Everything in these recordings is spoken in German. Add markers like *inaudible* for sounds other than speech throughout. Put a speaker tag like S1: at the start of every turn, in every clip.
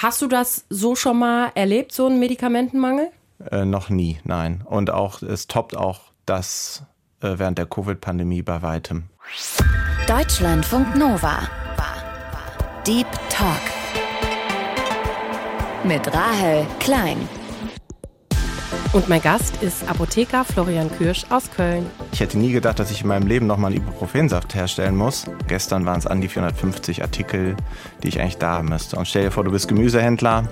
S1: Hast du das so schon mal erlebt, so einen Medikamentenmangel?
S2: Äh, noch nie, nein. Und auch es toppt auch das äh, während der Covid-Pandemie bei weitem.
S3: Deutschlandfunk Nova. Deep Talk. Mit Rahel Klein.
S1: Und mein Gast ist Apotheker Florian Kürsch aus Köln.
S2: Ich hätte nie gedacht, dass ich in meinem Leben nochmal einen Ibuprofensaft herstellen muss. Gestern waren es an die 450 Artikel, die ich eigentlich da haben müsste. Und stell dir vor, du bist Gemüsehändler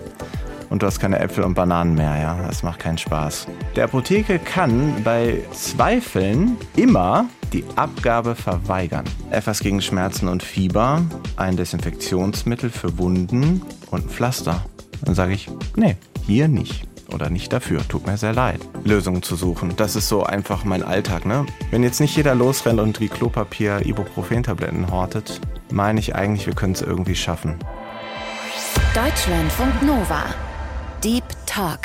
S2: und du hast keine Äpfel und Bananen mehr, ja. Das macht keinen Spaß. Der Apotheke kann bei Zweifeln immer die Abgabe verweigern. Etwas gegen Schmerzen und Fieber, ein Desinfektionsmittel für Wunden und ein Pflaster. Dann sage ich, nee, hier nicht. Oder nicht dafür, tut mir sehr leid. Lösungen zu suchen, das ist so einfach mein Alltag. Ne? Wenn jetzt nicht jeder losrennt und wie Klopapier Ibuprofen-Tabletten hortet, meine ich eigentlich, wir können es irgendwie schaffen.
S3: Deutschlandfunk Nova. Deep Talk.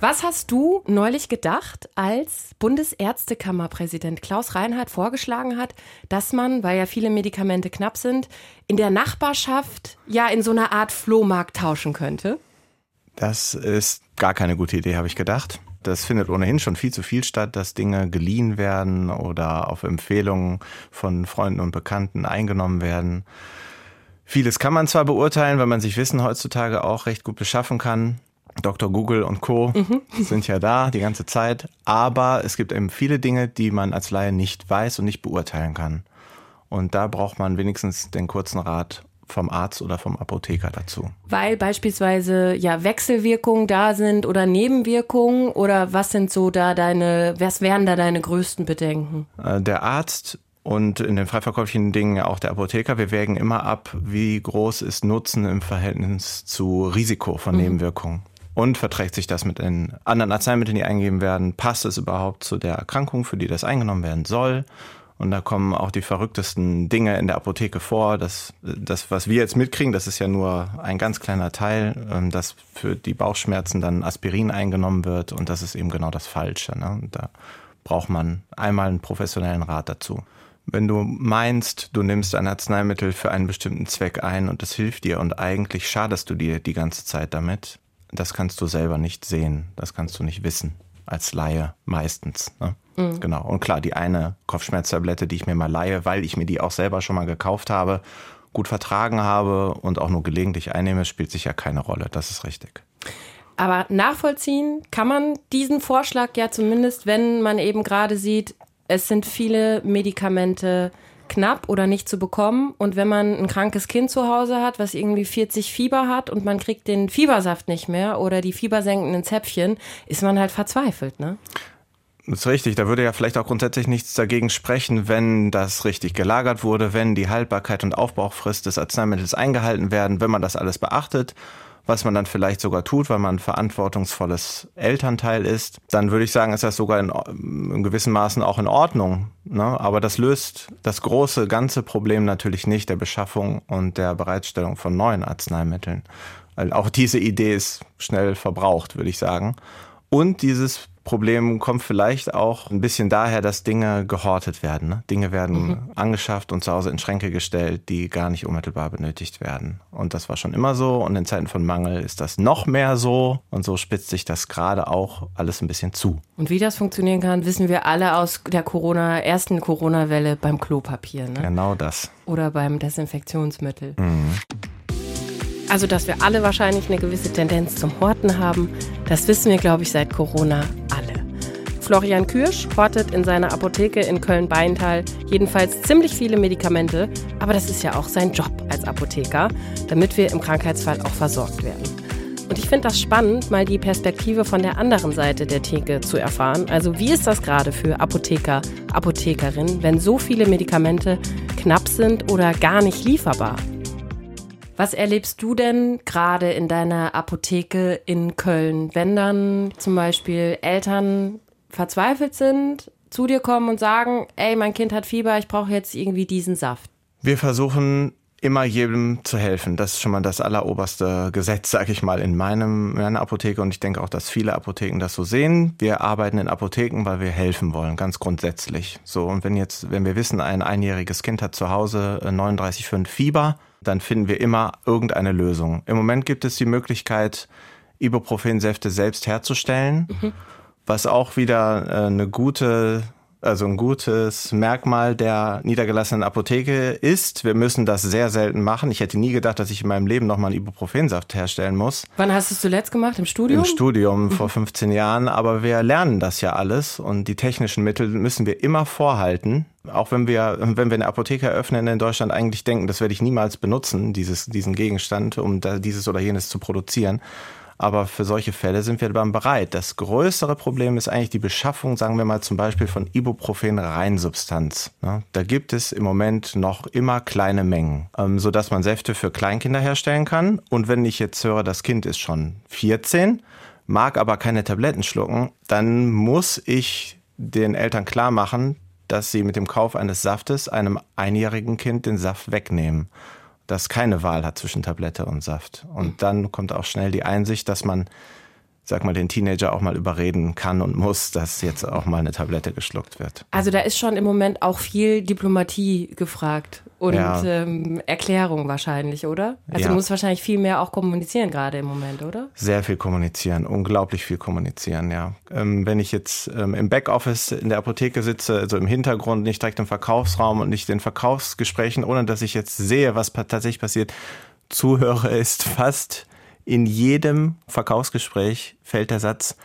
S1: Was hast du neulich gedacht, als Bundesärztekammerpräsident Klaus Reinhardt vorgeschlagen hat, dass man, weil ja viele Medikamente knapp sind, in der Nachbarschaft ja in so einer Art Flohmarkt tauschen könnte?
S2: Das ist gar keine gute Idee, habe ich gedacht. Das findet ohnehin schon viel zu viel statt, dass Dinge geliehen werden oder auf Empfehlungen von Freunden und Bekannten eingenommen werden. Vieles kann man zwar beurteilen, weil man sich Wissen heutzutage auch recht gut beschaffen kann. Dr. Google und Co. Mhm. *laughs* sind ja da die ganze Zeit. Aber es gibt eben viele Dinge, die man als Laie nicht weiß und nicht beurteilen kann. Und da braucht man wenigstens den kurzen Rat vom Arzt oder vom Apotheker dazu.
S1: Weil beispielsweise ja Wechselwirkungen da sind oder Nebenwirkungen oder was sind so da deine, was wären da deine größten Bedenken?
S2: Äh, der Arzt und in den freiverkäuflichen Dingen auch der Apotheker, wir wägen immer ab, wie groß ist Nutzen im Verhältnis zu Risiko von mhm. Nebenwirkungen. Und verträgt sich das mit den anderen Arzneimitteln, die eingegeben werden? Passt es überhaupt zu der Erkrankung, für die das eingenommen werden soll? Und da kommen auch die verrücktesten Dinge in der Apotheke vor. Das, das, was wir jetzt mitkriegen, das ist ja nur ein ganz kleiner Teil, ähm, dass für die Bauchschmerzen dann Aspirin eingenommen wird. Und das ist eben genau das Falsche. Ne? Da braucht man einmal einen professionellen Rat dazu. Wenn du meinst, du nimmst ein Arzneimittel für einen bestimmten Zweck ein und es hilft dir und eigentlich schadest du dir die ganze Zeit damit, das kannst du selber nicht sehen, das kannst du nicht wissen, als Laie meistens. Ne? Mhm. Genau. Und klar, die eine Kopfschmerztablette, die ich mir mal leihe, weil ich mir die auch selber schon mal gekauft habe, gut vertragen habe und auch nur gelegentlich einnehme, spielt sich ja keine Rolle. Das ist richtig.
S1: Aber nachvollziehen kann man diesen Vorschlag ja zumindest, wenn man eben gerade sieht, es sind viele Medikamente knapp oder nicht zu bekommen. Und wenn man ein krankes Kind zu Hause hat, was irgendwie 40 Fieber hat und man kriegt den Fiebersaft nicht mehr oder die fiebersenkenden Zäpfchen, ist man halt verzweifelt, ne?
S2: Das ist richtig. Da würde ja vielleicht auch grundsätzlich nichts dagegen sprechen, wenn das richtig gelagert wurde, wenn die Haltbarkeit und Aufbauchfrist des Arzneimittels eingehalten werden, wenn man das alles beachtet, was man dann vielleicht sogar tut, weil man verantwortungsvolles Elternteil ist, dann würde ich sagen, ist das sogar in, in gewissen Maßen auch in Ordnung. Ne? Aber das löst das große, ganze Problem natürlich nicht der Beschaffung und der Bereitstellung von neuen Arzneimitteln. Weil auch diese Idee ist schnell verbraucht, würde ich sagen. Und dieses Problem kommt vielleicht auch ein bisschen daher, dass Dinge gehortet werden. Ne? Dinge werden mhm. angeschafft und zu Hause in Schränke gestellt, die gar nicht unmittelbar benötigt werden. Und das war schon immer so und in Zeiten von Mangel ist das noch mehr so und so spitzt sich das gerade auch alles ein bisschen zu.
S1: Und wie das funktionieren kann, wissen wir alle aus der Corona, ersten Corona-Welle beim Klopapier. Ne?
S2: Genau das.
S1: Oder beim Desinfektionsmittel. Mhm. Also, dass wir alle wahrscheinlich eine gewisse Tendenz zum Horten haben, das wissen wir, glaube ich, seit Corona alle. Florian Kürsch hortet in seiner Apotheke in Köln-Beintal jedenfalls ziemlich viele Medikamente, aber das ist ja auch sein Job als Apotheker, damit wir im Krankheitsfall auch versorgt werden. Und ich finde das spannend, mal die Perspektive von der anderen Seite der Theke zu erfahren. Also wie ist das gerade für Apotheker, Apothekerinnen, wenn so viele Medikamente knapp sind oder gar nicht lieferbar? Was erlebst du denn gerade in deiner Apotheke in Köln, wenn dann zum Beispiel Eltern verzweifelt sind, zu dir kommen und sagen, ey, mein Kind hat Fieber, ich brauche jetzt irgendwie diesen Saft?
S2: Wir versuchen immer jedem zu helfen. Das ist schon mal das alleroberste Gesetz, sage ich mal, in meinem, meiner Apotheke. Und ich denke auch, dass viele Apotheken das so sehen. Wir arbeiten in Apotheken, weil wir helfen wollen, ganz grundsätzlich. So, und wenn jetzt, wenn wir wissen, ein einjähriges Kind hat zu Hause 39,5 Fieber, dann finden wir immer irgendeine Lösung. Im Moment gibt es die Möglichkeit, Ibuprofensäfte selbst herzustellen, mhm. was auch wieder äh, eine gute also ein gutes Merkmal der niedergelassenen Apotheke ist. Wir müssen das sehr selten machen. Ich hätte nie gedacht, dass ich in meinem Leben nochmal einen Ibuprofensaft herstellen muss.
S1: Wann hast du es zuletzt gemacht? Im Studium?
S2: Im Studium vor 15 Jahren. Aber wir lernen das ja alles und die technischen Mittel müssen wir immer vorhalten. Auch wenn wir, wenn wir eine Apotheke eröffnen in Deutschland, eigentlich denken, das werde ich niemals benutzen, dieses, diesen Gegenstand, um da dieses oder jenes zu produzieren. Aber für solche Fälle sind wir dann bereit. Das größere Problem ist eigentlich die Beschaffung, sagen wir mal zum Beispiel von Ibuprofen-Reinsubstanz. Da gibt es im Moment noch immer kleine Mengen, ähm, sodass man Säfte für Kleinkinder herstellen kann. Und wenn ich jetzt höre, das Kind ist schon 14, mag aber keine Tabletten schlucken, dann muss ich den Eltern klar machen, dass sie mit dem Kauf eines Saftes einem einjährigen Kind den Saft wegnehmen das keine Wahl hat zwischen Tablette und Saft. Und dann kommt auch schnell die Einsicht, dass man, sag mal, den Teenager auch mal überreden kann und muss, dass jetzt auch mal eine Tablette geschluckt wird.
S1: Also da ist schon im Moment auch viel Diplomatie gefragt und ja. ähm, Erklärung wahrscheinlich, oder? Also ja. du musst wahrscheinlich viel mehr auch kommunizieren gerade im Moment, oder?
S2: Sehr viel kommunizieren, unglaublich viel kommunizieren, ja. Ähm, wenn ich jetzt ähm, im Backoffice in der Apotheke sitze, also im Hintergrund, nicht direkt im Verkaufsraum und nicht den Verkaufsgesprächen, ohne dass ich jetzt sehe, was tatsächlich passiert, zuhöre, ist fast in jedem Verkaufsgespräch fällt der Satz,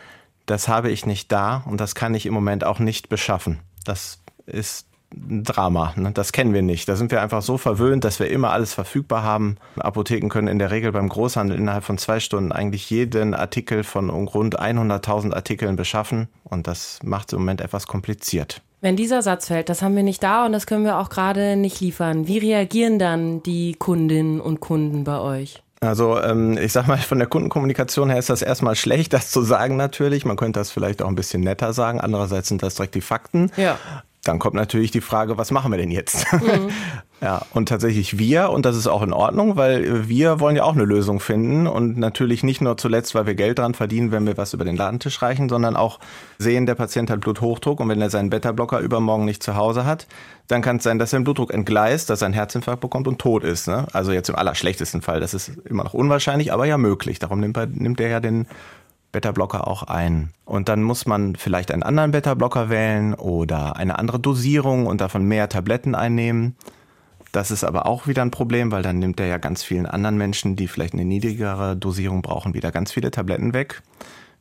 S2: das habe ich nicht da und das kann ich im Moment auch nicht beschaffen. Das ist Drama. Ne? Das kennen wir nicht. Da sind wir einfach so verwöhnt, dass wir immer alles verfügbar haben. Apotheken können in der Regel beim Großhandel innerhalb von zwei Stunden eigentlich jeden Artikel von rund 100.000 Artikeln beschaffen. Und das macht es im Moment etwas kompliziert.
S1: Wenn dieser Satz fällt, das haben wir nicht da und das können wir auch gerade nicht liefern. Wie reagieren dann die Kundinnen und Kunden bei euch?
S2: Also ähm, ich sag mal, von der Kundenkommunikation her ist das erstmal schlecht, das zu sagen natürlich. Man könnte das vielleicht auch ein bisschen netter sagen. Andererseits sind das direkt die Fakten. Ja. Dann kommt natürlich die Frage, was machen wir denn jetzt? Mhm. *laughs* ja, und tatsächlich wir, und das ist auch in Ordnung, weil wir wollen ja auch eine Lösung finden und natürlich nicht nur zuletzt, weil wir Geld dran verdienen, wenn wir was über den Ladentisch reichen, sondern auch sehen, der Patient hat Bluthochdruck und wenn er seinen Beta-Blocker übermorgen nicht zu Hause hat, dann kann es sein, dass sein Blutdruck entgleist, dass er einen Herzinfarkt bekommt und tot ist. Ne? Also jetzt im allerschlechtesten Fall, das ist immer noch unwahrscheinlich, aber ja möglich. Darum nimmt er, nimmt er ja den Beta-Blocker auch ein. Und dann muss man vielleicht einen anderen Beta-Blocker wählen oder eine andere Dosierung und davon mehr Tabletten einnehmen. Das ist aber auch wieder ein Problem, weil dann nimmt er ja ganz vielen anderen Menschen, die vielleicht eine niedrigere Dosierung brauchen, wieder ganz viele Tabletten weg.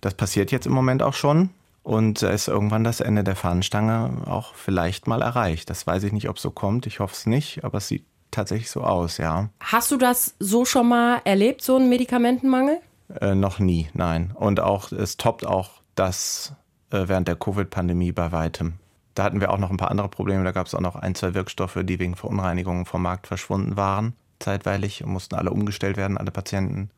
S2: Das passiert jetzt im Moment auch schon. Und da ist irgendwann das Ende der Fahnenstange auch vielleicht mal erreicht. Das weiß ich nicht, ob es so kommt. Ich hoffe es nicht, aber es sieht tatsächlich so aus, ja.
S1: Hast du das so schon mal erlebt, so einen Medikamentenmangel?
S2: Äh, noch nie, nein. Und auch, es toppt auch das äh, während der Covid-Pandemie bei weitem. Da hatten wir auch noch ein paar andere Probleme. Da gab es auch noch ein, zwei Wirkstoffe, die wegen Verunreinigungen vom Markt verschwunden waren, zeitweilig, und mussten alle umgestellt werden, alle Patienten.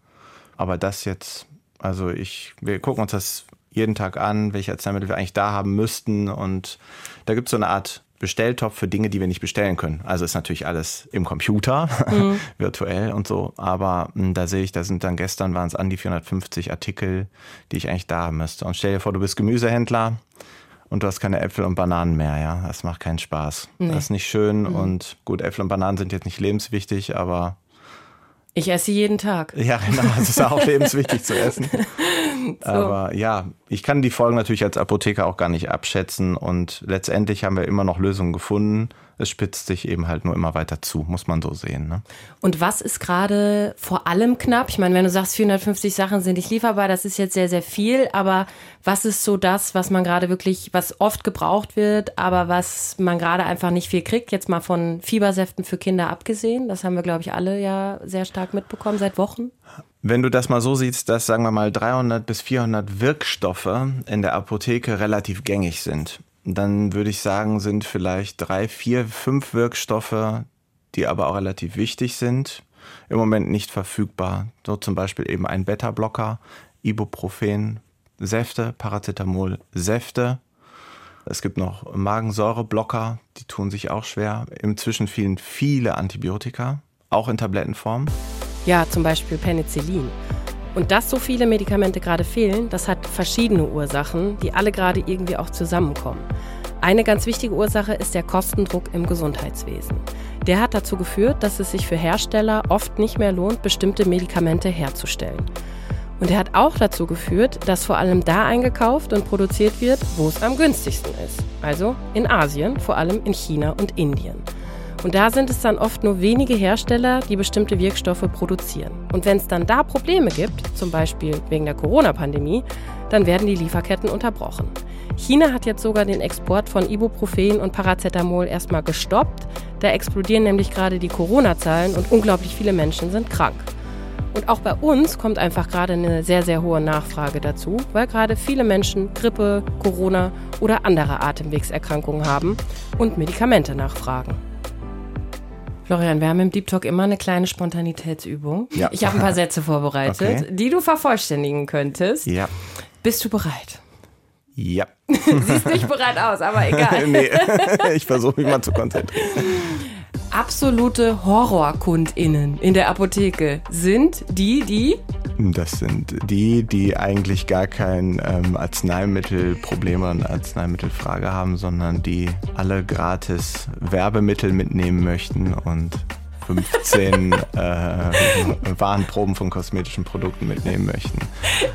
S2: Aber das jetzt, also ich, wir gucken uns das jeden Tag an, welche Arzneimittel wir eigentlich da haben müssten. Und da gibt es so eine Art Bestelltopf für Dinge, die wir nicht bestellen können. Also ist natürlich alles im Computer, mhm. *laughs* virtuell und so. Aber mh, hm, da sehe ich, da sind dann gestern waren es an die 450 Artikel, die ich eigentlich da haben müsste. Und stell dir vor, du bist Gemüsehändler und du hast keine Äpfel und Bananen mehr, ja. Das macht keinen Spaß. Nee. Das ist nicht schön. Mhm. Und gut, Äpfel und Bananen sind jetzt nicht lebenswichtig, aber
S1: ich esse jeden Tag.
S2: Ja, genau. Es ist auch *laughs* lebenswichtig zu essen. *laughs* *laughs* Aber ja, ich kann die Folgen natürlich als Apotheker auch gar nicht abschätzen und letztendlich haben wir immer noch Lösungen gefunden. Es spitzt sich eben halt nur immer weiter zu, muss man so sehen. Ne?
S1: Und was ist gerade vor allem knapp? Ich meine, wenn du sagst, 450 Sachen sind nicht lieferbar, das ist jetzt sehr, sehr viel. Aber was ist so das, was man gerade wirklich, was oft gebraucht wird, aber was man gerade einfach nicht viel kriegt? Jetzt mal von Fiebersäften für Kinder abgesehen. Das haben wir, glaube ich, alle ja sehr stark mitbekommen seit Wochen.
S2: Wenn du das mal so siehst, dass, sagen wir mal, 300 bis 400 Wirkstoffe in der Apotheke relativ gängig sind, dann würde ich sagen, sind vielleicht drei, vier, fünf Wirkstoffe, die aber auch relativ wichtig sind, im Moment nicht verfügbar. So zum Beispiel eben ein Beta-Blocker, Ibuprofen, Säfte, Paracetamol, Säfte. Es gibt noch Magensäureblocker, die tun sich auch schwer. Inzwischen fehlen viele Antibiotika auch in Tablettenform?
S1: Ja, zum Beispiel Penicillin. Und dass so viele Medikamente gerade fehlen, das hat verschiedene Ursachen, die alle gerade irgendwie auch zusammenkommen. Eine ganz wichtige Ursache ist der Kostendruck im Gesundheitswesen. Der hat dazu geführt, dass es sich für Hersteller oft nicht mehr lohnt, bestimmte Medikamente herzustellen. Und er hat auch dazu geführt, dass vor allem da eingekauft und produziert wird, wo es am günstigsten ist. Also in Asien, vor allem in China und Indien. Und da sind es dann oft nur wenige Hersteller, die bestimmte Wirkstoffe produzieren. Und wenn es dann da Probleme gibt, zum Beispiel wegen der Corona-Pandemie, dann werden die Lieferketten unterbrochen. China hat jetzt sogar den Export von Ibuprofen und Paracetamol erstmal gestoppt. Da explodieren nämlich gerade die Corona-Zahlen und unglaublich viele Menschen sind krank. Und auch bei uns kommt einfach gerade eine sehr, sehr hohe Nachfrage dazu, weil gerade viele Menschen Grippe, Corona oder andere Atemwegserkrankungen haben und Medikamente nachfragen. Florian, wir haben im Deep Talk immer eine kleine Spontanitätsübung. Ja. Ich habe ein paar Sätze vorbereitet, okay. die du vervollständigen könntest.
S2: Ja.
S1: Bist du bereit?
S2: Ja. *laughs*
S1: Siehst nicht bereit aus, aber egal. *laughs* nee, *laughs*
S2: ich versuche mich mal zu konzentrieren.
S1: Absolute HorrorkundInnen in der Apotheke sind die, die.
S2: Das sind die, die eigentlich gar kein ähm, Arzneimittelproblem oder eine Arzneimittelfrage haben, sondern die alle gratis Werbemittel mitnehmen möchten und 15 *laughs* äh, Warenproben von kosmetischen Produkten mitnehmen möchten.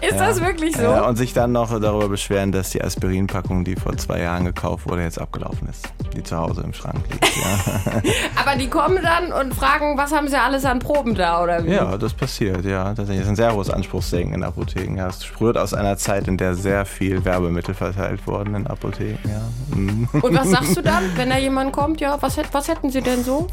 S1: Ist ja. das wirklich so?
S2: Ja, und sich dann noch darüber beschweren, dass die Aspirinpackung, die vor zwei Jahren gekauft wurde, jetzt abgelaufen ist. Die zu Hause im Schrank liegt. Ja. *laughs*
S1: Aber die kommen dann und fragen, was haben sie alles an Proben da oder wie?
S2: Ja, das passiert, ja. Tatsächlich ist ein sehr hohes Anspruchsdenken in Apotheken. Ja, es sprüht aus einer Zeit, in der sehr viel Werbemittel verteilt wurden in Apotheken. Ja.
S1: Mhm. Und was sagst du dann, wenn da jemand kommt? Ja, was, was hätten sie denn so?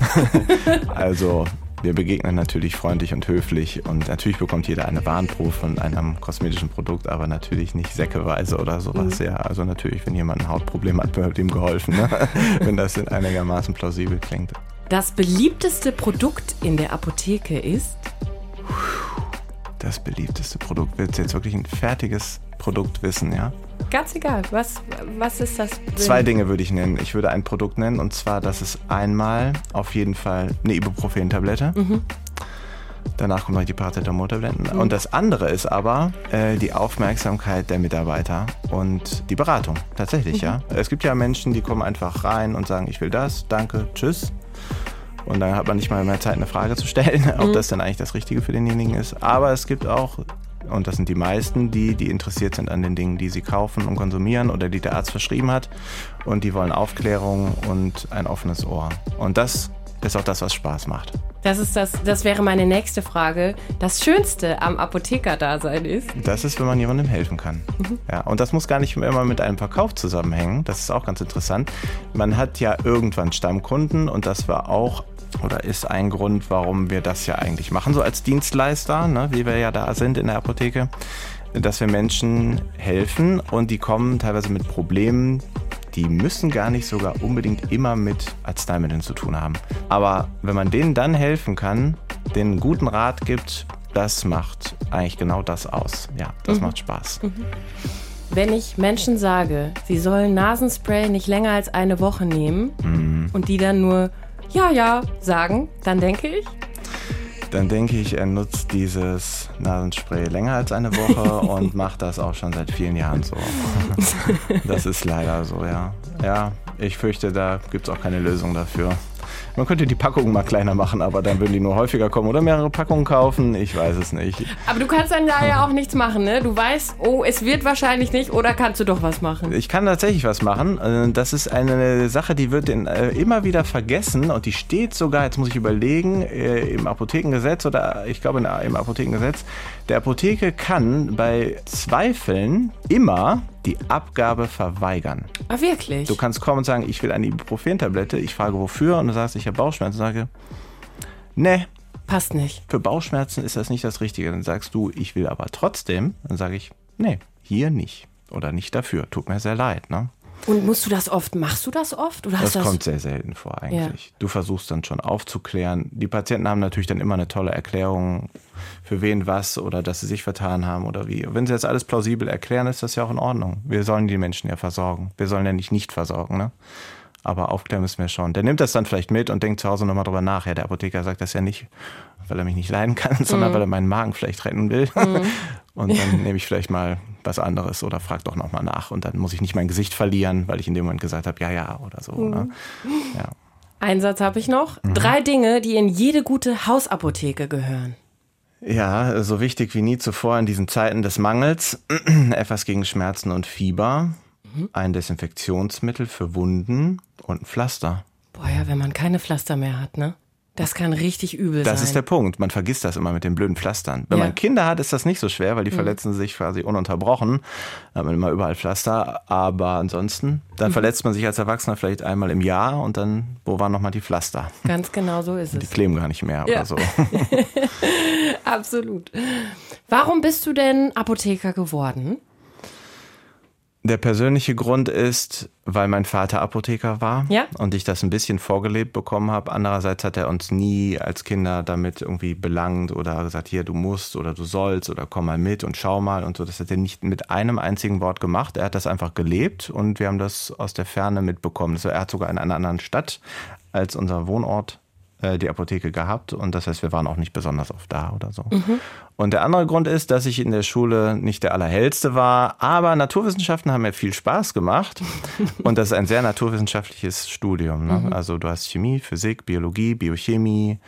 S1: *laughs*
S2: Also wir begegnen natürlich freundlich und höflich und natürlich bekommt jeder eine Warnprobe von einem kosmetischen Produkt, aber natürlich nicht säckeweise oder sowas. Mhm. Ja, also natürlich, wenn jemand ein Hautproblem hat, wird ihm geholfen, ne? *laughs* wenn das einigermaßen plausibel klingt.
S1: Das beliebteste Produkt in der Apotheke ist?
S2: Das beliebteste Produkt. Willst du jetzt wirklich ein fertiges Produkt wissen, ja?
S1: Ganz egal. Was, was ist das?
S2: Zwei Dinge würde ich nennen. Ich würde ein Produkt nennen und zwar, das ist einmal auf jeden Fall eine Ibuprofen-Tablette. Mhm. Danach kommen noch die Paracetamol-Tabletten. Mhm. Und das andere ist aber äh, die Aufmerksamkeit der Mitarbeiter und die Beratung. Tatsächlich, mhm. ja. Es gibt ja Menschen, die kommen einfach rein und sagen, ich will das, danke, tschüss. Und dann hat man nicht mal mehr Zeit, eine Frage zu stellen, *laughs* ob mhm. das dann eigentlich das Richtige für denjenigen ist. Aber es gibt auch und das sind die meisten, die, die interessiert sind an den Dingen, die sie kaufen und konsumieren oder die der Arzt verschrieben hat. Und die wollen Aufklärung und ein offenes Ohr. Und das ist auch das, was Spaß macht.
S1: Das ist das, das wäre meine nächste Frage. Das Schönste am Apothekerdasein ist?
S2: Das ist, wenn man jemandem helfen kann. Mhm. Ja, und das muss gar nicht immer mit einem Verkauf zusammenhängen. Das ist auch ganz interessant. Man hat ja irgendwann Stammkunden und das war auch oder ist ein Grund, warum wir das ja eigentlich machen, so als Dienstleister, ne, wie wir ja da sind in der Apotheke, dass wir Menschen helfen und die kommen teilweise mit Problemen, die müssen gar nicht sogar unbedingt immer mit Arzneimitteln zu tun haben. Aber wenn man denen dann helfen kann, denen einen guten Rat gibt, das macht eigentlich genau das aus. Ja, das mhm. macht Spaß. Mhm.
S1: Wenn ich Menschen sage, sie sollen Nasenspray nicht länger als eine Woche nehmen mhm. und die dann nur ja, ja sagen, dann denke ich.
S2: Dann denke ich, er nutzt dieses Nasenspray länger als eine Woche *laughs* und macht das auch schon seit vielen Jahren so. *laughs* Das ist leider so, ja. Ja, ich fürchte, da gibt es auch keine Lösung dafür. Man könnte die Packungen mal kleiner machen, aber dann würden die nur häufiger kommen oder mehrere Packungen kaufen. Ich weiß es nicht.
S1: Aber du kannst dann da ja auch nichts machen, ne? Du weißt, oh, es wird wahrscheinlich nicht oder kannst du doch was machen?
S2: Ich kann tatsächlich was machen. Äh, das ist eine Sache, die wird äh, immer wieder vergessen und die steht sogar, jetzt muss ich überlegen, äh, im Apothekengesetz oder ich glaube im Apothekengesetz. Der Apotheke kann bei Zweifeln immer die Abgabe verweigern.
S1: Ah, wirklich?
S2: Du kannst kommen und sagen, ich will eine Ibuprofen-Tablette. Ich frage, wofür? Und du sagst, ich habe Bauchschmerzen. Und sage, ne.
S1: Passt nicht.
S2: Für Bauchschmerzen ist das nicht das Richtige. Dann sagst du, ich will aber trotzdem. Dann sage ich, nee, hier nicht. Oder nicht dafür. Tut mir sehr leid, ne?
S1: Und musst du das oft, machst du das oft?
S2: Oder das, das kommt sehr selten vor eigentlich. Ja. Du versuchst dann schon aufzuklären. Die Patienten haben natürlich dann immer eine tolle Erklärung, für wen was oder dass sie sich vertan haben oder wie. Wenn sie das alles plausibel erklären, ist das ja auch in Ordnung. Wir sollen die Menschen ja versorgen. Wir sollen ja nicht nicht versorgen. Ne? Aber aufklären müssen wir schon. Der nimmt das dann vielleicht mit und denkt zu Hause nochmal drüber nach. Ja, der Apotheker sagt das ja nicht, weil er mich nicht leiden kann, *laughs* sondern mhm. weil er meinen Magen vielleicht retten will. Mhm. *laughs* Und dann nehme ich vielleicht mal was anderes oder frage doch nochmal nach. Und dann muss ich nicht mein Gesicht verlieren, weil ich in dem Moment gesagt habe, ja, ja oder so. Mhm. Ne?
S1: Ja. Einen Satz habe ich noch. Mhm. Drei Dinge, die in jede gute Hausapotheke gehören.
S2: Ja, so wichtig wie nie zuvor in diesen Zeiten des Mangels. *clears throat* Etwas gegen Schmerzen und Fieber, mhm. ein Desinfektionsmittel für Wunden und ein Pflaster.
S1: Boah, ja, wenn man keine Pflaster mehr hat, ne? Das kann richtig übel
S2: das
S1: sein.
S2: Das ist der Punkt. Man vergisst das immer mit den blöden Pflastern. Wenn ja. man Kinder hat, ist das nicht so schwer, weil die mhm. verletzen sich quasi ununterbrochen. Da hat man immer überall Pflaster. Aber ansonsten, dann mhm. verletzt man sich als Erwachsener vielleicht einmal im Jahr und dann, wo waren nochmal die Pflaster?
S1: Ganz genau so ist
S2: es. Die kleben gar nicht mehr ja. oder so. *laughs*
S1: Absolut. Warum bist du denn Apotheker geworden?
S2: Der persönliche Grund ist, weil mein Vater Apotheker war ja? und ich das ein bisschen vorgelebt bekommen habe. Andererseits hat er uns nie als Kinder damit irgendwie belangt oder gesagt, hier, du musst oder du sollst oder komm mal mit und schau mal und so. Das hat er nicht mit einem einzigen Wort gemacht. Er hat das einfach gelebt und wir haben das aus der Ferne mitbekommen. Also er hat sogar in einer anderen Stadt als unser Wohnort die Apotheke gehabt und das heißt, wir waren auch nicht besonders oft da oder so. Mhm. Und der andere Grund ist, dass ich in der Schule nicht der Allerhellste war, aber Naturwissenschaften haben mir viel Spaß gemacht *laughs* und das ist ein sehr naturwissenschaftliches Studium. Ne? Mhm. Also du hast Chemie, Physik, Biologie, Biochemie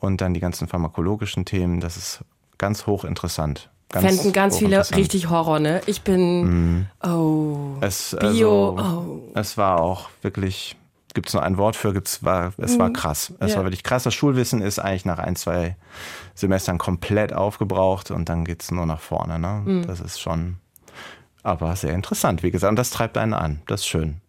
S2: und dann die ganzen pharmakologischen Themen. Das ist ganz hochinteressant.
S1: Ganz Fänden ganz viele richtig Horror, ne? Ich bin, mhm. oh,
S2: es, Bio, also, oh. Es war auch wirklich gibt es nur ein Wort für, gibt's, war, es mhm. war krass. Es ja. war wirklich krass. Das Schulwissen ist eigentlich nach ein, zwei Semestern komplett aufgebraucht und dann geht es nur nach vorne. Ne? Mhm. Das ist schon, aber sehr interessant, wie gesagt. Und das treibt einen an. Das ist schön.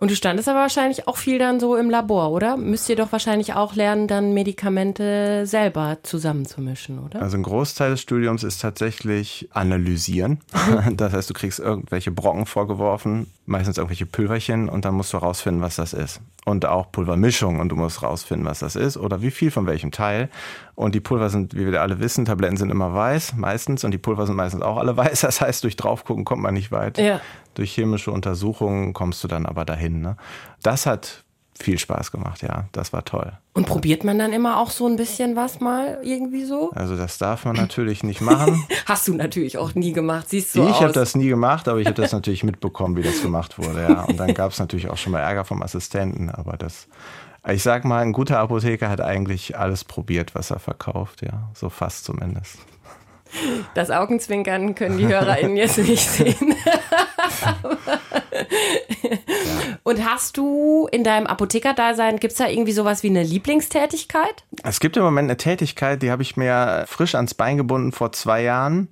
S1: Und du standest aber wahrscheinlich auch viel dann so im Labor, oder? Müsst ihr doch wahrscheinlich auch lernen, dann Medikamente selber zusammenzumischen, oder?
S2: Also ein Großteil des Studiums ist tatsächlich analysieren. *laughs* Das heißt, du kriegst irgendwelche Brocken vorgeworfen, meistens irgendwelche Pülverchen und dann musst du herausfinden, was das ist. Und auch Pulvermischung und du musst herausfinden, was das ist oder wie viel von welchem Teil. Und die Pulver sind, wie wir alle wissen, Tabletten sind immer weiß, meistens. Und die Pulver sind meistens auch alle weiß. Das heißt, durch draufgucken kommt man nicht weit. Ja. Durch chemische Untersuchungen kommst du dann aber dahin. Ne? Das hat viel Spaß gemacht, ja. Das war toll.
S1: Und probiert man dann immer auch so ein bisschen was mal irgendwie so?
S2: Also das darf man natürlich nicht machen. *laughs*
S1: Hast du natürlich auch nie gemacht, siehst du
S2: Ich habe das nie gemacht, aber ich habe das natürlich mitbekommen, wie das gemacht wurde, ja. Und dann gab es natürlich auch schon mal Ärger vom Assistenten, aber das ich sag mal, ein guter Apotheker hat eigentlich alles probiert, was er verkauft, ja. So fast zumindest.
S1: Das Augenzwinkern können die HörerInnen jetzt nicht sehen. Und hast du in deinem Apothekerdasein, gibt es da irgendwie sowas wie eine Lieblingstätigkeit?
S2: Es gibt im Moment eine Tätigkeit, die habe ich mir frisch ans Bein gebunden vor zwei Jahren.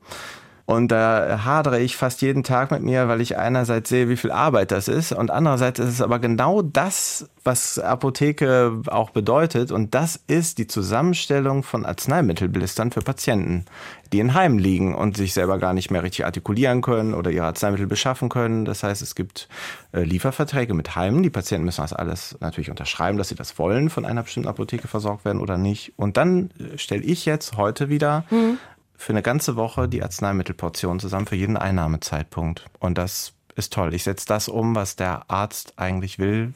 S2: Und da hadere ich fast jeden Tag mit mir, weil ich einerseits sehe, wie viel Arbeit das ist und andererseits ist es aber genau das, was Apotheke auch bedeutet und das ist die Zusammenstellung von Arzneimittelblistern für Patienten, die in Heimen liegen und sich selber gar nicht mehr richtig artikulieren können oder ihre Arzneimittel beschaffen können. Das heißt, es gibt äh, Lieferverträge mit Heimen. Die Patienten müssen das alles natürlich unterschreiben, dass sie das wollen, von einer bestimmten Apotheke versorgt werden oder nicht. Und dann äh, stelle ich jetzt heute wieder mhm für eine ganze Woche die Arzneimittelportion zusammen für jeden Einnahmezeitpunkt. Und das ist toll. Ich setze das um, was der Arzt eigentlich will,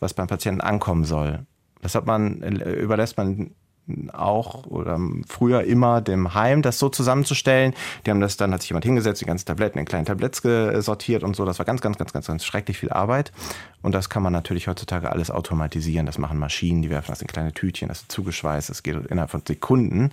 S2: was beim Patienten ankommen soll. Das hat man, überlässt man auch oder früher immer dem Heim, das so zusammenzustellen. Die haben das, dann hat sich jemand hingesetzt, die ganzen Tabletten in kleinen Tabletts sortiert und so. Das war ganz, ganz, ganz, ganz, ganz schrecklich viel Arbeit. Und das kann man natürlich heutzutage alles automatisieren. Das machen Maschinen, die werfen das in kleine Tütchen, das ist zugeschweißt, das geht innerhalb von Sekunden.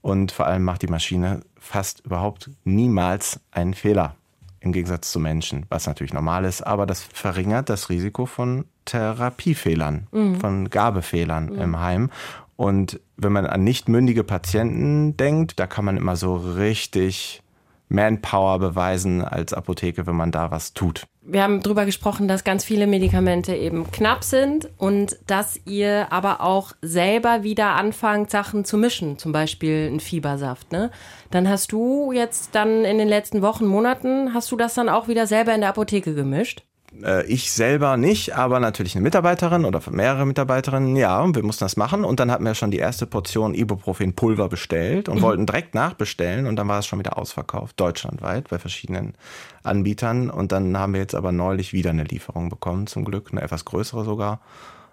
S2: Und vor allem macht die Maschine fast überhaupt niemals einen Fehler im Gegensatz zu Menschen, was natürlich normal ist, aber das verringert das Risiko von Therapiefehlern, mhm. von Gabefehlern mhm. im Heim. Und wenn man an nicht mündige Patienten denkt, da kann man immer so richtig Manpower beweisen als Apotheke, wenn man da was tut.
S1: Wir haben darüber gesprochen, dass ganz viele Medikamente eben knapp sind und dass ihr aber auch selber wieder anfangt, Sachen zu mischen, zum Beispiel einen Fiebersaft. Ne? Dann hast du jetzt dann in den letzten Wochen, Monaten, hast du das dann auch wieder selber in der Apotheke gemischt?
S2: Äh, ich selber nicht, aber natürlich eine Mitarbeiterin oder mehrere Mitarbeiterinnen, ja, und wir mussten das machen. Und dann hatten wir schon die erste Portion Ibuprofen-Pulver bestellt und mhm. wollten direkt nachbestellen und dann war es schon wieder ausverkauft, deutschlandweit bei verschiedenen Anbietern. Und dann haben wir jetzt aber neulich wieder eine Lieferung bekommen, zum Glück, eine etwas größere sogar.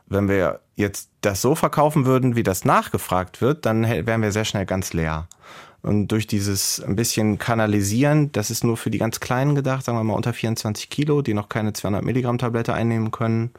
S2: Wenn wir jetzt das so verkaufen würden, wie das nachgefragt wird, dann wären wir sehr schnell ganz leer. Und durch dieses ein bisschen Kanalisieren, das ist nur für die ganz Kleinen gedacht, sagen wir mal unter 24 Kilo, die noch keine 200 Milligramm Tablette einnehmen können.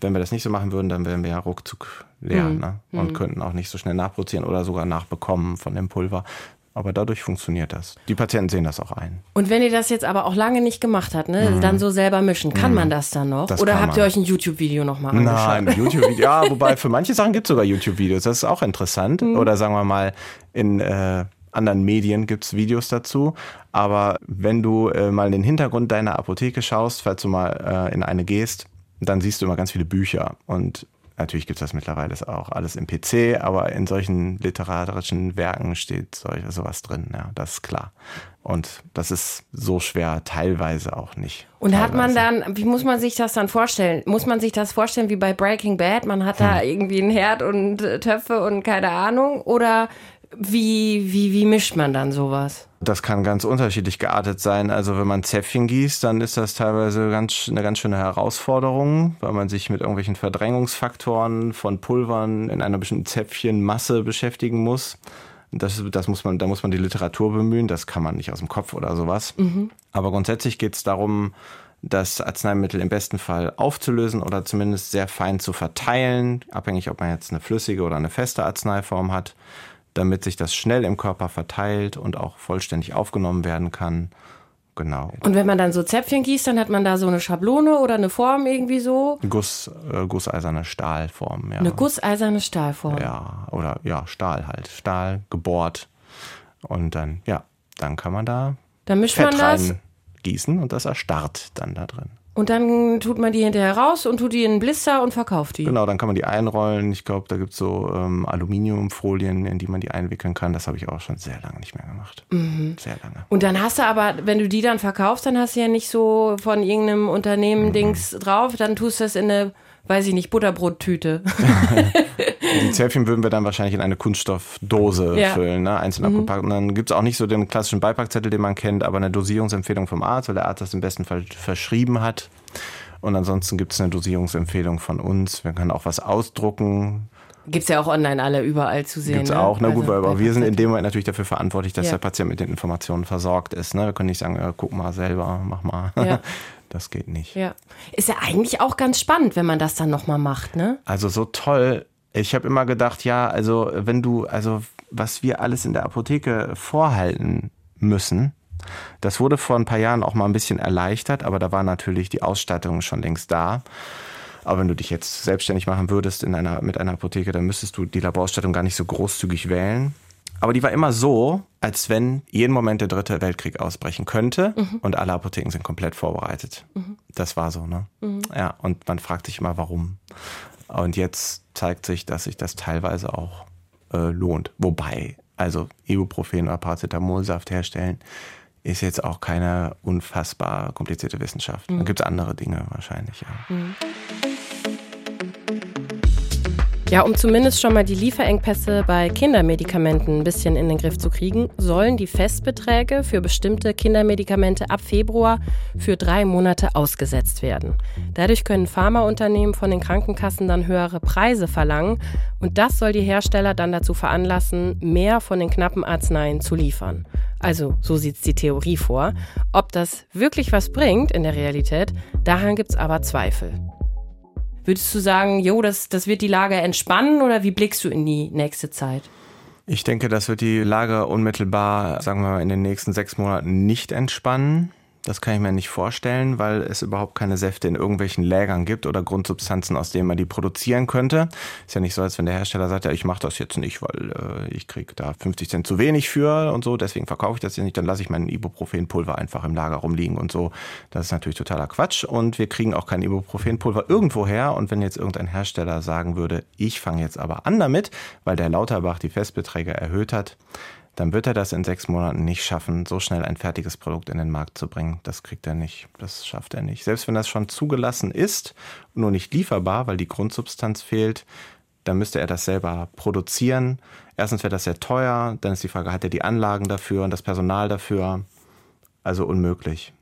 S2: Wenn wir das nicht so machen würden, dann wären wir ja ruckzuck leer mhm. ne? und mhm. könnten auch nicht so schnell nachproduzieren oder sogar nachbekommen von dem Pulver. Aber dadurch funktioniert das. Die Patienten sehen das auch ein.
S1: Und wenn ihr das jetzt aber auch lange nicht gemacht habt, ne, mhm. dann so selber mischen, kann mhm. man das dann noch? Das Oder habt ihr euch ein YouTube-Video nochmal angeschaut?
S2: Nein, ein YouTube-Video. Ja, *laughs* wobei für manche Sachen gibt es sogar YouTube-Videos. Das ist auch interessant. Mhm. Oder sagen wir mal in äh, anderen Medien gibt es Videos dazu. Aber wenn du äh, mal in den Hintergrund deiner Apotheke schaust, falls du mal äh, in eine gehst, dann siehst du immer ganz viele Bücher. Und natürlich gibt es das mittlerweile auch alles im PC, aber in solchen literarischen Werken steht solch, sowas drin. Ja, das ist klar. Und das ist so schwer teilweise auch nicht.
S1: Und
S2: teilweise.
S1: hat man dann, wie muss man sich das dann vorstellen? Muss man sich das vorstellen wie bei Breaking Bad? Man hat da hm. irgendwie einen Herd und Töpfe und keine Ahnung? Oder wie, wie, wie mischt man dann sowas?
S2: Das kann ganz unterschiedlich geartet sein. Also wenn man Zäpfchen gießt, dann ist das teilweise ganz, eine ganz schöne Herausforderung, weil man sich mit irgendwelchen Verdrängungsfaktoren von Pulvern in einer bestimmten Zäpfchenmasse beschäftigen muss. Das, das muss man, da muss man die Literatur bemühen, das kann man nicht aus dem Kopf oder sowas. Mhm. Aber grundsätzlich geht es darum, das Arzneimittel im besten Fall aufzulösen oder zumindest sehr fein zu verteilen, abhängig ob man jetzt eine flüssige oder eine feste Arzneiform hat damit sich das schnell im Körper verteilt und auch vollständig aufgenommen werden kann. Genau.
S1: Und wenn man dann so Zäpfchen gießt, dann hat man da so eine Schablone oder eine Form irgendwie so?
S2: Guss, äh, gusseiserne Stahlform, ja.
S1: Eine gusseiserne Stahlform.
S2: Ja, oder ja, Stahl halt. Stahl gebohrt. Und dann, ja, dann kann man da
S1: dann mischt Fett man das
S2: gießen und das erstarrt dann da drin.
S1: Und dann tut man die hinterher raus und tut die in einen Blister und verkauft die.
S2: Genau, dann kann man die einrollen. Ich glaube, da gibt es so ähm, Aluminiumfolien, in die man die einwickeln kann. Das habe ich auch schon sehr lange nicht mehr gemacht. Mhm. Sehr lange.
S1: Und dann hast du aber, wenn du die dann verkaufst, dann hast du ja nicht so von irgendeinem Unternehmen mhm. Dings drauf. Dann tust du das in eine weiß ich nicht, Butterbrottüte. *laughs*
S2: die Zäpfchen würden wir dann wahrscheinlich in eine Kunststoffdose ja. füllen, ne? einzeln mhm. abgepackt. Und dann gibt es auch nicht so den klassischen Beipackzettel, den man kennt, aber eine Dosierungsempfehlung vom Arzt, weil der Arzt das im besten Fall verschrieben hat. Und ansonsten gibt es eine Dosierungsempfehlung von uns. Wir können auch was ausdrucken.
S1: Gibt es ja auch online alle überall zu sehen.
S2: Gibt es
S1: ne?
S2: auch, na ne? gut, also, aber wir sind in dem Moment natürlich dafür verantwortlich, dass ja. der Patient mit den Informationen versorgt ist. Ne? Wir können nicht sagen, ja, guck mal selber, mach mal. Ja. *laughs* Das geht nicht.
S1: Ja. Ist ja eigentlich auch ganz spannend, wenn man das dann nochmal macht, ne?
S2: Also so toll. Ich habe immer gedacht, ja, also wenn du, also was wir alles in der Apotheke vorhalten müssen, das wurde vor ein paar Jahren auch mal ein bisschen erleichtert, aber da war natürlich die Ausstattung schon längst da. Aber wenn du dich jetzt selbstständig machen würdest in einer, mit einer Apotheke, dann müsstest du die Laborausstattung gar nicht so großzügig wählen. Aber die war immer so, als wenn jeden Moment der dritte Weltkrieg ausbrechen könnte mhm. und alle Apotheken sind komplett vorbereitet. Mhm. Das war so, ne? Mhm. Ja, und man fragt sich immer, warum. Und jetzt zeigt sich, dass sich das teilweise auch äh, lohnt. Wobei, also Ibuprofen oder Paracetamolsaft herstellen, ist jetzt auch keine unfassbar komplizierte Wissenschaft. Mhm. Da gibt es andere Dinge wahrscheinlich, ja.
S1: Ja, um zumindest schon mal die Lieferengpässe bei Kindermedikamenten ein bisschen in den Griff zu kriegen, sollen die Festbeträge für bestimmte Kindermedikamente ab Februar für drei Monate ausgesetzt werden. Dadurch können Pharmaunternehmen von den Krankenkassen dann höhere Preise verlangen und das soll die Hersteller dann dazu veranlassen, mehr von den knappen Arzneien zu liefern. Also so sieht die Theorie vor. Ob das wirklich was bringt in der Realität, daran gibt es aber Zweifel. Würdest du sagen, jo, das, das wird die Lage entspannen oder wie blickst du in die nächste Zeit?
S2: Ich denke, das wird die Lage unmittelbar, sagen wir mal, in den nächsten sechs Monaten nicht entspannen. Das kann ich mir nicht vorstellen, weil es überhaupt keine Säfte in irgendwelchen Lägern gibt oder Grundsubstanzen, aus denen man die produzieren könnte. Ist ja nicht so, als wenn der Hersteller sagt, ja, ich mache das jetzt nicht, weil äh, ich kriege da 50 Cent zu wenig für und so, deswegen verkaufe ich das jetzt nicht, dann lasse ich mein Ibuprofenpulver einfach im Lager rumliegen und so. Das ist natürlich totaler Quatsch und wir kriegen auch kein Ibuprofenpulver irgendwo her und wenn jetzt irgendein Hersteller sagen würde, ich fange jetzt aber an damit, weil der Lauterbach die Festbeträge erhöht hat, dann wird er das in sechs Monaten nicht schaffen, so schnell ein fertiges Produkt in den Markt zu bringen. Das kriegt er nicht. Das schafft er nicht. Selbst wenn das schon zugelassen ist, nur nicht lieferbar, weil die Grundsubstanz fehlt, dann müsste er das selber produzieren. Erstens wäre das sehr teuer, dann ist die Frage, hat er die Anlagen dafür und das Personal dafür? Also unmöglich.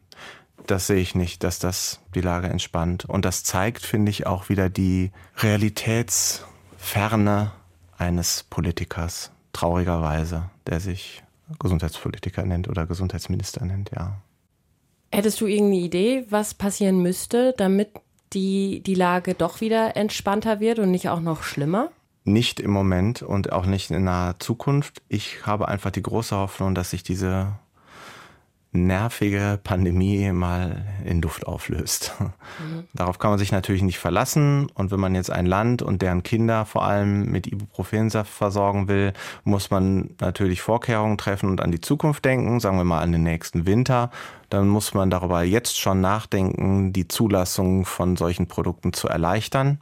S2: Das sehe ich nicht, dass das die Lage entspannt. Und das zeigt, finde ich, auch wieder die Realitätsferne eines Politikers traurigerweise, der sich Gesundheitspolitiker nennt oder Gesundheitsminister nennt, ja.
S1: Hättest du irgendeine Idee, was passieren müsste, damit die, die Lage doch wieder entspannter wird und nicht auch noch schlimmer?
S2: Nicht im Moment und auch nicht in naher Zukunft. Ich habe einfach die große Hoffnung, dass sich diese nervige Pandemie mal in Luft auflöst. Mhm. Darauf kann man sich natürlich nicht verlassen. Und wenn man jetzt ein Land und deren Kinder vor allem mit Ibuprofensaft versorgen will, muss man natürlich Vorkehrungen treffen und an die Zukunft denken, sagen wir mal an den nächsten Winter. Dann muss man darüber jetzt schon nachdenken, die Zulassung von solchen Produkten zu erleichtern.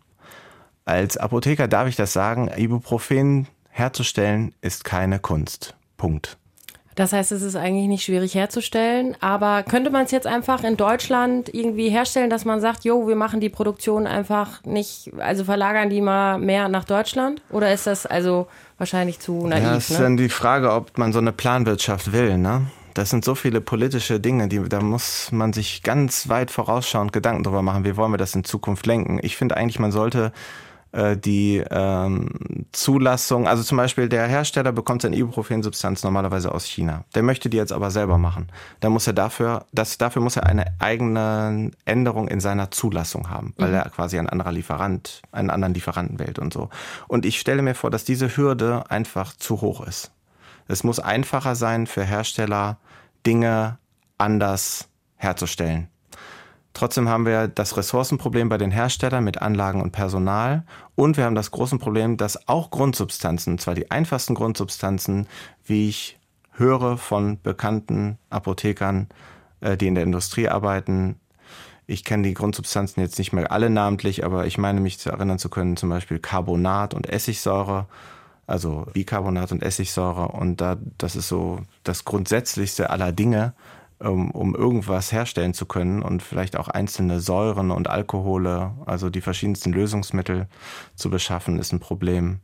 S2: Als Apotheker darf ich das sagen, Ibuprofen herzustellen ist keine Kunst. Punkt.
S1: Das heißt, es ist eigentlich nicht schwierig herzustellen, aber könnte man es jetzt einfach in Deutschland irgendwie herstellen, dass man sagt, jo, wir machen die Produktion einfach nicht, also verlagern die mal mehr nach Deutschland? Oder ist das also wahrscheinlich zu naiv?
S2: Ja, ist ne? dann die Frage, ob man so eine Planwirtschaft will, ne? Das sind so viele politische Dinge, die, da muss man sich ganz weit vorausschauend Gedanken drüber machen, wie wollen wir das in Zukunft lenken. Ich finde eigentlich, man sollte äh, die ähm, Zulassung, also zum Beispiel der Hersteller bekommt seine Ibuprofen-Substanz normalerweise aus China. Der möchte die jetzt aber selber machen. Dann muss er dafür, das, dafür muss er eine eigene Änderung in seiner Zulassung haben, weil mhm. er quasi ein anderer Lieferant, einen anderen Lieferanten wählt und so. Und ich stelle mir vor, dass diese Hürde einfach zu hoch ist. Es muss einfacher sein für Hersteller, Dinge anders herzustellen. Trotzdem haben wir das Ressourcenproblem bei den Herstellern mit Anlagen und Personal und wir haben das große Problem, dass auch Grundsubstanzen, zwar die einfachsten Grundsubstanzen, wie ich höre von bekannten Apothekern, äh, die in der Industrie arbeiten, ich kenne die Grundsubstanzen jetzt nicht mehr alle namentlich, aber ich meine mich zu erinnern zu können, zum Beispiel Carbonat und Essigsäure, also Bicarbonat und Essigsäure. Und da, das ist so das Grundsätzlichste aller Dinge um, um irgendwas herstellen zu können und vielleicht auch einzelne Säuren und Alkohole, also die verschiedensten Lösungsmittel zu beschaffen, ist ein Problem.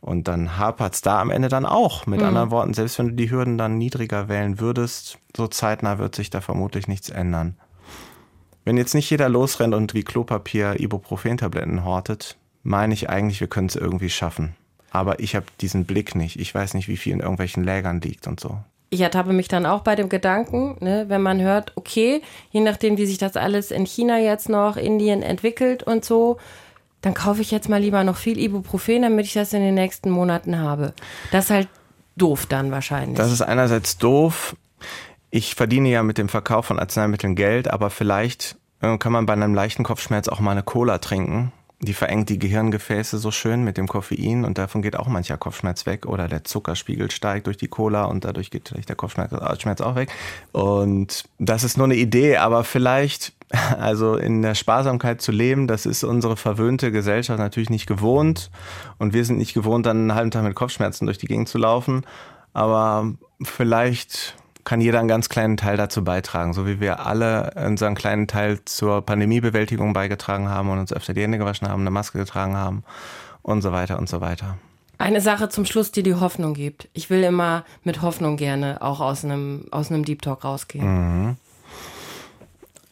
S2: Und dann hapert es da am Ende dann auch. Mit mhm. anderen Worten, selbst wenn du die Hürden dann niedriger wählen würdest, so zeitnah wird sich da vermutlich nichts ändern. Wenn jetzt nicht jeder losrennt und wie Klopapier Ibuprofen-Tabletten hortet, meine ich eigentlich, wir können es irgendwie schaffen. Aber ich habe diesen Blick nicht. Ich weiß nicht, wie viel in irgendwelchen Lägern liegt und so
S1: ich ertappe mich dann auch bei dem Gedanken, ne, wenn man hört, okay, je nachdem, wie sich das alles in China jetzt noch, Indien entwickelt und so, dann kaufe ich jetzt mal lieber noch viel Ibuprofen, damit ich das in den nächsten Monaten habe. Das ist halt doof dann wahrscheinlich.
S2: Das ist einerseits doof. Ich verdiene ja mit dem Verkauf von Arzneimitteln Geld, aber vielleicht äh, kann man bei einem leichten Kopfschmerz auch mal eine Cola trinken die verengt die Gehirngefäße so schön mit dem Koffein und davon geht auch mancher Kopfschmerz weg oder der Zuckerspiegel steigt durch die Cola und dadurch geht vielleicht der Kopfschmerz äh, auch weg. Und das ist nur eine Idee, aber vielleicht, *laughs* also in der Sparsamkeit zu leben, das ist unsere verwöhnte Gesellschaft natürlich nicht gewohnt und wir sind nicht gewohnt, dann einen halben Tag mit Kopfschmerzen durch die Gegend zu laufen. Aber vielleicht kann jeder einen ganz kleinen Teil dazu beitragen, so wie wir alle unseren kleinen Teil zur Pandemiebewältigung beigetragen haben und uns öfter die Hände gewaschen haben, eine Maske getragen haben und so weiter und so weiter.
S1: Eine Sache zum Schluss, die die Hoffnung gibt. Ich will immer mit Hoffnung gerne auch aus einem, aus einem Deep Talk rausgehen. Mhm.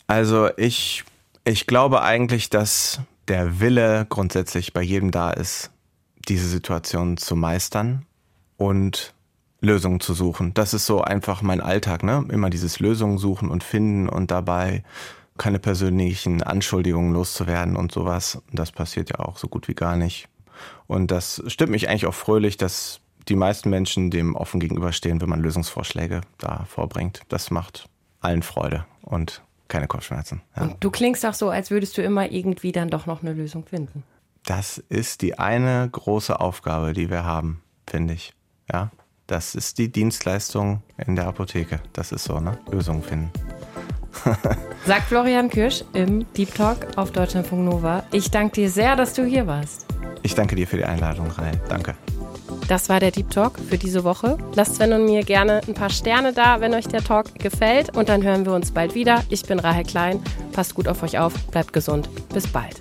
S2: Also ich, ich glaube eigentlich, dass der Wille grundsätzlich bei jedem da ist, diese Situation zu meistern und Lösungen zu suchen. Das ist so einfach mein Alltag, ne? Immer dieses Lösungen suchen und finden und dabei keine persönlichen Anschuldigungen loszuwerden und sowas. Das passiert ja auch so gut wie gar nicht. Und das stimmt mich eigentlich auch fröhlich, dass die meisten Menschen dem offen gegenüberstehen, wenn man Lösungsvorschläge da vorbringt. Das macht allen Freude und keine Kopfschmerzen.
S1: Ja. Und du klingst auch so, als würdest du immer irgendwie dann doch noch eine Lösung finden.
S2: Das ist die eine große Aufgabe, die wir haben, finde ich. Ja, das ist die Dienstleistung in der Apotheke. Das ist so, ne? Lösungen finden. *laughs*
S1: Sagt Florian Kirsch im Deep Talk auf Deutschlandfunk Nova. Ich danke dir sehr, dass du hier warst.
S2: Ich danke dir für die Einladung, Rai. Danke.
S1: Das war der Deep Talk für diese Woche. Lasst Sven und mir gerne ein paar Sterne da, wenn euch der Talk gefällt. Und dann hören wir uns bald wieder. Ich bin Rahel Klein. Passt gut auf euch auf, bleibt gesund. Bis bald.